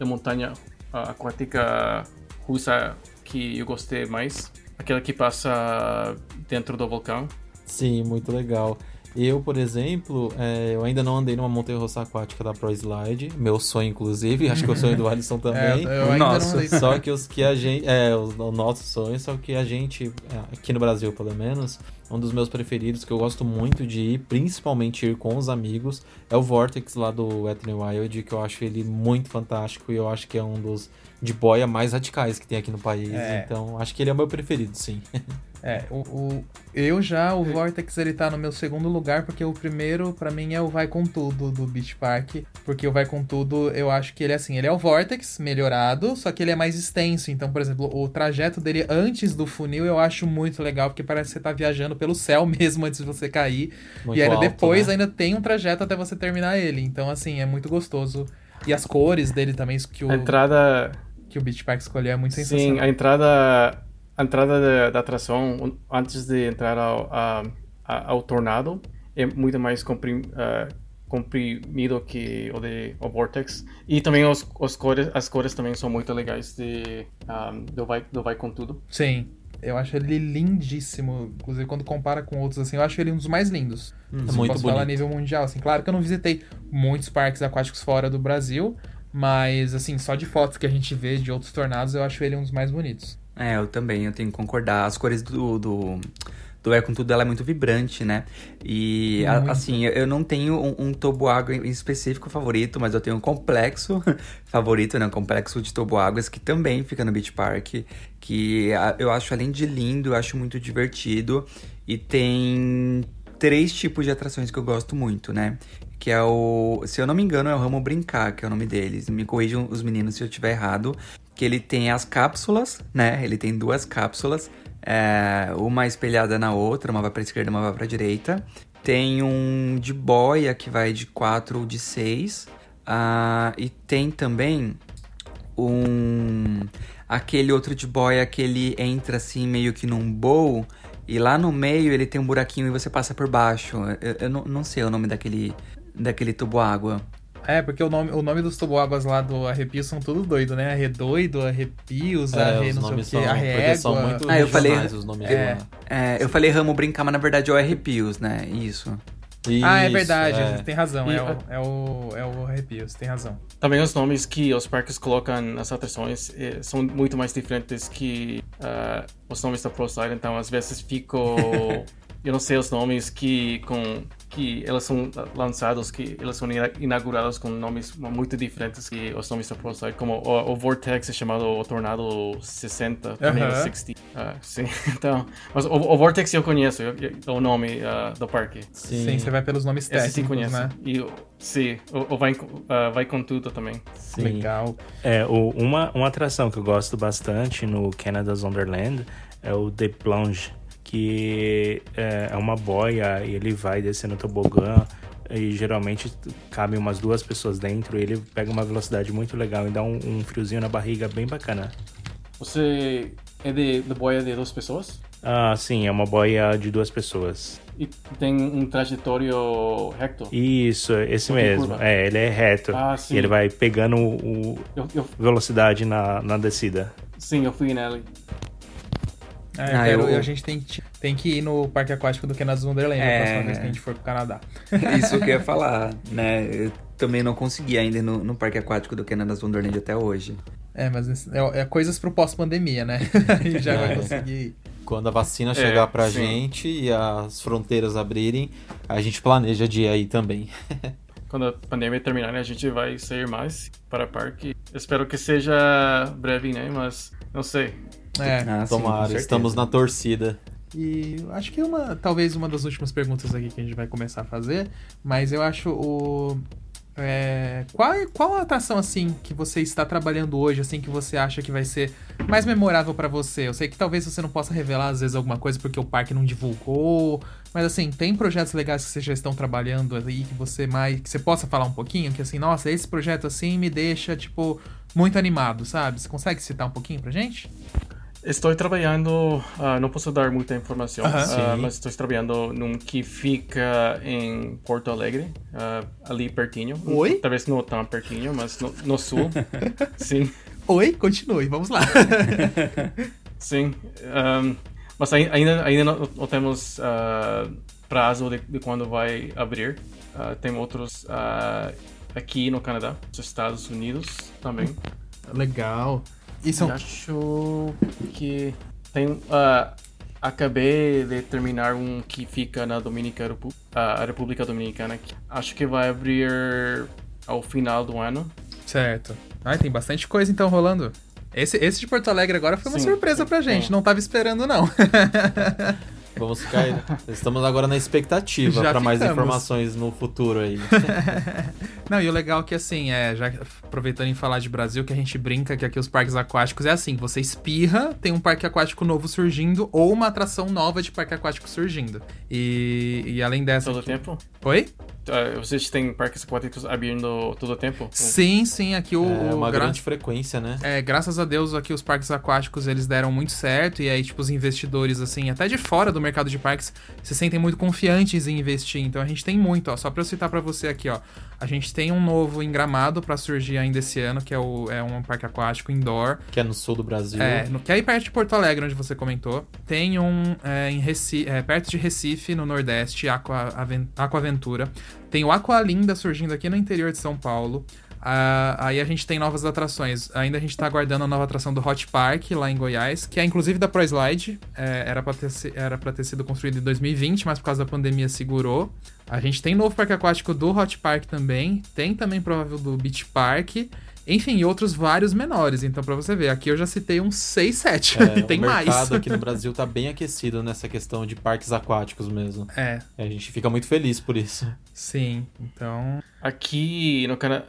a montanha aquática russa que eu gostei mais. Aquela que passa dentro do vulcão. Sim, muito legal. Eu, por exemplo, é, eu ainda não andei numa montanha-russa aquática da Pro Slide. Meu sonho, inclusive. Acho que é o sonho do Alisson também. É, eu ainda Nossa. não andei. Só que os que a gente... É, os, o nosso sonho, só que a gente, é, aqui no Brasil pelo menos, um dos meus preferidos, que eu gosto muito de ir, principalmente ir com os amigos, é o Vortex lá do Wet n Wild, que eu acho ele muito fantástico e eu acho que é um dos de boia mais radicais que tem aqui no país. É. Então, acho que ele é o meu preferido, sim. É, o, o, eu já, o Vortex, ele tá no meu segundo lugar, porque o primeiro, para mim, é o Vai Com Tudo, do Beach Park. Porque o Vai Com Tudo, eu acho que ele é assim, ele é o Vortex melhorado, só que ele é mais extenso. Então, por exemplo, o trajeto dele antes do funil eu acho muito legal, porque parece que você tá viajando pelo céu mesmo antes de você cair. Muito e ainda alto, depois né? ainda tem um trajeto até você terminar ele. Então, assim, é muito gostoso. E as cores dele também, que o... A entrada... Que o Beach Park escolheu é muito sensacional. Sim, a entrada a entrada da, da atração antes de entrar ao, a, a, ao tornado é muito mais comprim, uh, comprimido que o de o Vortex. E também os, os cores, as cores também são muito legais de, um, do, vai, do Vai Com Tudo. Sim. Eu acho ele lindíssimo. Inclusive, quando compara com outros, assim, eu acho ele um dos mais lindos. Hum, Se muito posso falar a bonito. nível mundial, assim. Claro que eu não visitei muitos parques aquáticos fora do Brasil, mas, assim, só de fotos que a gente vê de outros tornados, eu acho ele um dos mais bonitos. É, eu também, eu tenho que concordar. As cores do, do, do É Com Tudo, ela é muito vibrante, né? E, a- assim, eu- eu não tenho um, um toboágua em específico favorito, mas eu tenho um complexo favorito, né? Um complexo de toboáguas que também fica no Beach Park, que a- eu acho, além de lindo, eu acho muito divertido. E tem três tipos de atrações que eu gosto muito, né? Que é o. Se eu não me engano, é o Ramo Brincar, que é o nome deles. Me corrijam os meninos se eu estiver errado. Que ele tem as cápsulas, né? Ele tem duas cápsulas. é, uma espelhada na outra, uma vai pra esquerda, uma vai pra direita. Tem um de boia que vai de 4 ou de 6. e tem também um. Aquele outro de boia que ele entra assim meio que num bowl. E lá no meio ele tem um buraquinho e você passa por baixo. Eu, eu não, não sei o nome daquele, daquele tubo água. É, porque o nome, o nome dos toboáguas lá do Arrepio são tudo doido, né? Arredoido, Arrepios, É, Arre não sei o quê, são, porque são Arrégua. muito Ah, eu falei- os nomes É. É, eu falei ramo brincar, mas na verdade é o arrepios, né? Isso. Ah, é Isso, verdade, é. tem razão. E- É, o, é, o, é o Arrepios, tem razão. Também os nomes que os parques colocam nas atrações eh, são muito mais diferentes que ah, os nomes da ProSide, então às vezes fico... eu não sei os nomes que com que elas são lançados, que elas são ina- inaugurados com nomes muito diferentes que os nomes da ProSide, como o, o Vortex é chamado o Tornado 60, Tornado Aham. 60. Ah, sim, então... Mas o, o Vortex eu conheço, eu- eu- o nome ah, do parque. Sim. Sim, você vai pelos nomes Esse técnicos, sim conheço. né? E, sim, o, o vai, com- ah, vai com tudo também. Sim. Legal. É, o- uma, uma atração que eu gosto bastante no Canada's Wonderland é o The Plunge, que é, é uma boia e ele vai descendo o tobogã e geralmente cabem umas duas pessoas dentro e ele pega uma velocidade muito legal e dá um, um friozinho na barriga bem bacana. Você é de, de boia de duas pessoas? Ah, sim, é uma boia de duas pessoas. E tem um trajetório reto? Isso, esse mesmo. É, ele é reto. Ah, sim. E ele vai pegando o, Eu, eu- velocidade na, na descida. sim, eu fui nele. É, Ah, quero- eu- A gente tem que, tem que ir no Parque Aquático do Canada's Wonderland É. a próxima vez que a gente for pro Canadá. Isso que eu ia falar, né? Eu também não consegui ainda ir no, no parque aquático do Canada's Wonderland até hoje. É, mas é, é coisas pro pós-pandemia, né? Aí já vai É. conseguir ir. Quando a vacina chegar pra sim. gente e as fronteiras abrirem, a gente planeja de ir aí também. Quando a pandemia terminar, né, a gente vai sair mais para o parque. Espero que seja breve, né? Mas não sei. É. Ah, sim, Tomara, certeza. estamos na torcida. E acho que uma, talvez uma das últimas perguntas aqui que a gente vai começar a fazer, mas eu acho o. é, qual, é- qual a atração assim que você está trabalhando hoje, assim, que você acha que vai ser mais memorável pra você? Eu sei que talvez você não possa revelar às vezes alguma coisa porque o parque não divulgou, mas assim, tem projetos legais que vocês já estão trabalhando aí que você mais. que você possa falar um pouquinho? Que assim, nossa, esse projeto assim me deixa, tipo, muito animado, sabe? Você consegue citar um pouquinho pra gente? Estou trabalhando, ah, não posso dar muita informação, Aham. ah, Sim. mas estou trabalhando num que fica em Porto Alegre, ah, ali pertinho. Oi? Talvez não tão pertinho, mas no, no sul. Sim. Oi, continue, vamos lá. Sim, ahm, mas ai- ainda, ainda não, não temos ah, prazo de, de quando vai abrir. Ah, tem outros ah, aqui no Canadá, nos Estados Unidos também. Legal. São E acho que tem. ah, acabei de terminar um que fica na Dominica, ah, a República Dominicana. que acho que vai abrir ao final do ano. Certo. Ai, tem bastante coisa então rolando. Esse, esse de Porto Alegre agora foi uma Sim, surpresa sim, pra gente, sim. não tava esperando não. Vamos ficar. Estamos agora na expectativa para mais informações no futuro aí. Não, e o legal é que, assim, é, já aproveitando em falar de Brasil, que a gente brinca que aqui os parques aquáticos é assim: você espirra, tem um parque aquático novo surgindo, ou uma atração nova de parque aquático surgindo. E, e além dessa. Todo aqui... tempo? Oi? Uh, vocês têm parques aquáticos abrindo todo o tempo? Sim, sim, aqui o. É uma o gra- grande frequência, né? É, graças a Deus aqui os parques aquáticos eles deram muito certo e aí tipo os investidores assim, até de fora do mercado de parques, se sentem muito confiantes em investir. Então a gente tem muito, ó, só para eu citar para você aqui, ó. A gente tem um novo em Gramado para surgir ainda esse ano, que é, o, é um parque aquático indoor. Que é no sul do Brasil. É, no, que é aí perto de Porto Alegre, onde você comentou. Tem um é, em Recife, é, perto de Recife, no Nordeste, Aqua, Aven- Aquaventura. Tem o Aqualinda surgindo aqui no interior de São Paulo. Ah, aí a gente tem novas atrações. Ainda a gente tá aguardando a nova atração do Hot Park, lá em Goiás, que é inclusive da ProSlide. É, era, pra ter, era pra ter sido construído em 2020, mas por causa da pandemia segurou. A gente tem novo parque aquático do Hot Park também. Tem também provável do Beach Park. Enfim, outros vários menores. Então, pra você ver, aqui eu já citei uns 6, 7. É, e tem o mercado mais. aqui no Brasil tá bem aquecido nessa questão de parques aquáticos mesmo. É, A gente fica muito feliz por isso. sim. Então. Aqui no Canadá.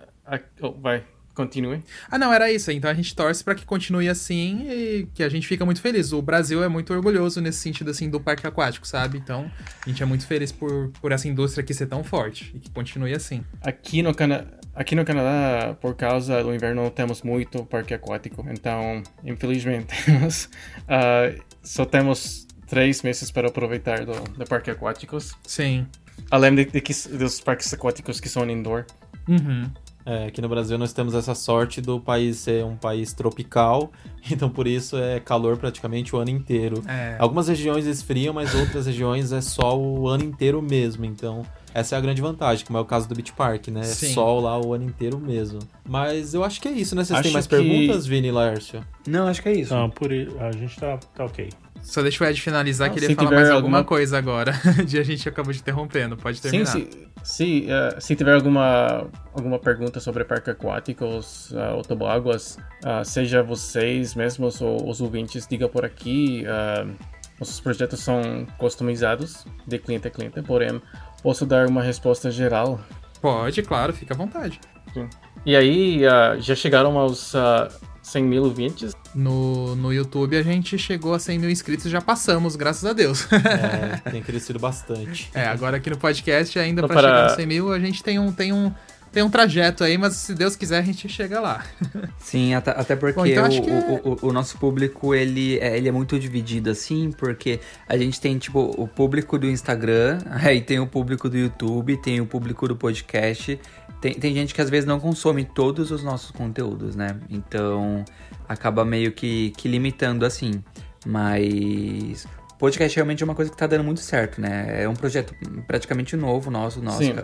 Oh, vai, continue. Ah, não, era isso. Então a gente torce pra que continue assim e que a gente fica muito feliz. O Brasil é muito orgulhoso nesse sentido, assim, do parque aquático, sabe? Então a gente é muito feliz por, por essa indústria aqui ser tão forte e que continue assim. Aqui no, Cana... Aqui no Canadá, por causa do inverno, não temos muito parque aquático. Então, infelizmente, temos, ah, só temos três meses para aproveitar do, do parque aquáticos. Sim. Além de, de que, dos parques aquáticos que são indoor. Uhum. É, aqui no Brasil nós temos essa sorte do país ser um país tropical, então por isso é calor praticamente o ano inteiro. É. Algumas regiões esfriam, mas outras regiões é sol o ano inteiro mesmo, então essa é a grande vantagem, como é o caso do Beach Park, né? É Sim. sol lá o ano inteiro mesmo. Mas eu acho que é isso, né? Vocês têm Acho mais que- perguntas, Vini e Laércio? Não, acho que é isso. Não, por a gente tá, tá ok. Só deixa o Ed finalizar, Não, que ele se ia falar tiver mais alguma alguma- coisa agora. de a gente acabou de interrompendo. Pode Sim, terminar. se, se, ah, se tiver alguma, alguma pergunta sobre parques aquáticos uh, ou toboáguas, ah, seja vocês mesmos ou os ouvintes, diga por aqui. nossos projetos são customizados de cliente a cliente, porém posso dar uma resposta geral. Pode, claro, fica à vontade. E aí, já chegaram aos 100 mil ouvintes? No, no YouTube a gente chegou a 100 mil inscritos e já passamos, graças a Deus. É, tem crescido bastante. É, agora aqui no podcast, ainda Então, pra para- chegar no 100 mil, a gente tem um, tem, um, tem um trajeto aí, mas se Deus quiser, a gente chega lá. Sim, até, até porque Bom, então o, é- o, o- o nosso público, ele é, ele é muito dividido, assim, porque a gente tem, tipo, o público do Instagram, aí tem o público do YouTube, tem o público do podcast, tem, tem gente que às vezes não consome todos os nossos conteúdos, né? Então, acaba meio que, que limitando, assim, mas... Podcast realmente é uma coisa que tá dando muito certo, né? É um projeto praticamente novo nosso, nosso Sim.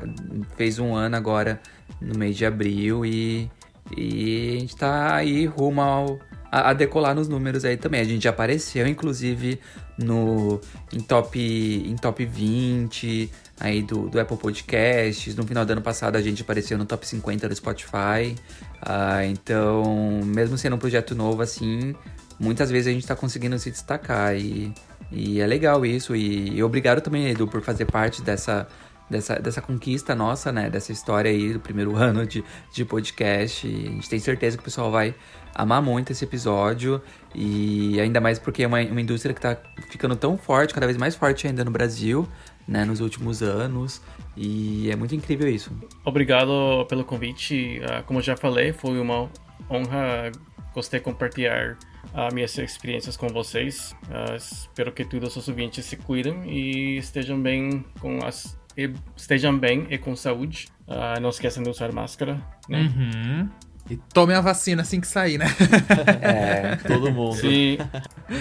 fez um ano agora no mês de abril e, e a gente tá aí rumo ao, a, a decolar nos números aí também. A gente já apareceu, inclusive, no, em, top, em top 20 aí do, do Apple Podcasts. No final do ano passado a gente apareceu no top 50 do Spotify. Ah, então, mesmo sendo um projeto novo assim, muitas vezes a gente tá conseguindo se destacar e, e é legal isso. E, e obrigado também, Edu, por fazer parte dessa, dessa, dessa conquista nossa, né? Dessa história aí do primeiro ano de, de podcast. E a gente tem certeza que o pessoal vai amar muito esse episódio. E ainda mais porque é uma, uma indústria que tá ficando tão forte, cada vez mais forte ainda no Brasil, né? Nos últimos anos. E é muito incrível isso. Obrigado pelo convite. Ah, como já falei, foi uma honra. Gostei de compartilhar ah, minhas experiências com vocês. Ah, espero que todos os ouvintes se cuidem e estejam bem com as e estejam bem e com saúde. Ah, não esqueçam de usar máscara. Né? Uhum. E tome a vacina assim que sair, né? É, Todo mundo. Sim.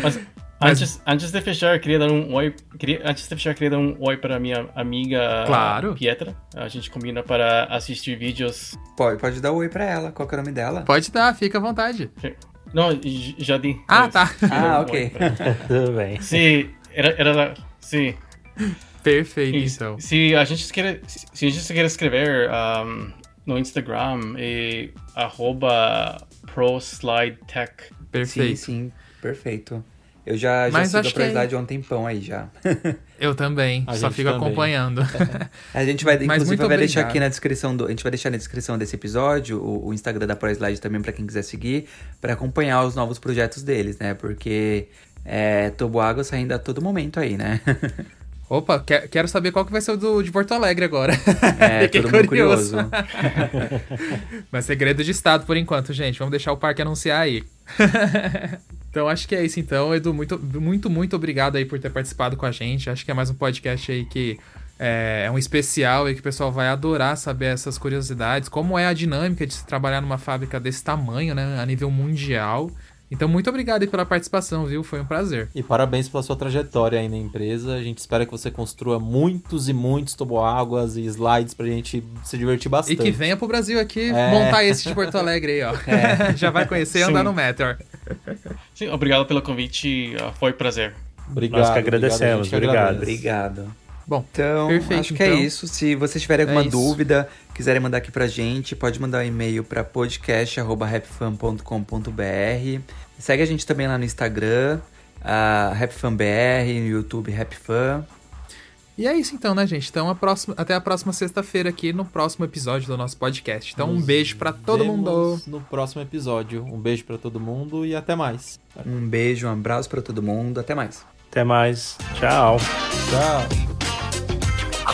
Mas antes, antes de fechar, queria dar um oi. Queria, antes de fechar, queria dar um oi para minha amiga Claro. Pietra. A gente combina para assistir vídeos. pode, pode dar um oi pra ela. Qual que é o nome dela? Pode dar, fica à vontade. Não, já di. Ah, Mas tá. Ah, um ok. Tudo bem. Sim, era, era sim. Perfeito, Isso. então. Se a gente quer, se a gente quer escrever um, no Instagram e arroba ProSlideTech. Sim, Perfeito. sim, perfeito. Eu já, já Mas sigo a que Proslide há um tempão aí já. Eu também, A só fico também. acompanhando. A gente vai, inclusive, vai deixar obrigado. aqui na descrição do, a gente vai deixar na descrição desse episódio o, o Instagram da ProSlide também pra quem quiser seguir, pra acompanhar os novos projetos deles, né? Porque é Tobo Água saindo a todo momento aí, né? Opa, que- quero saber qual que vai ser o do, de Porto Alegre agora. É, Fiquei todo mundo curioso. curioso. Mas segredo de estado por enquanto, gente. Vamos deixar o parque anunciar aí. Então acho que é isso então, Edu. Muito, muito, muito obrigado aí por ter participado com a gente. Acho que é mais um podcast aí que é, é um especial e que o pessoal vai adorar saber essas curiosidades. Como é a dinâmica de se trabalhar numa fábrica desse tamanho, né? A nível mundial. Então, muito obrigado aí pela participação, viu? Foi um prazer. E parabéns pela sua trajetória aí na empresa. A gente espera que você construa muitos e muitos toboáguas e slides pra gente se divertir E bastante. que venha pro Brasil aqui É. montar esse de Porto Alegre aí, ó. Já vai conhecer e andar no Meteor. Sim, obrigado pelo convite. foi um prazer. Obrigado. Nós que obrigado, agradecemos, obrigado. agradece. Obrigado. Bom, Então, Perfeito, acho que é então. isso. Se vocês tiverem alguma É dúvida, quiserem mandar aqui pra gente, pode mandar um e-mail pra podcast.rapfan.com.br. Segue a gente também lá no Instagram, a RapFanBR, no YouTube RapFan. E é isso então, né, gente? Então, a próxima, até a próxima sexta-feira aqui no próximo episódio do nosso podcast. Então, um Nos beijo pra todo vemos mundo. no próximo episódio. Um beijo pra todo mundo e até mais. Um beijo, um abraço pra todo mundo. Até mais. Até mais. Tchau. Tchau.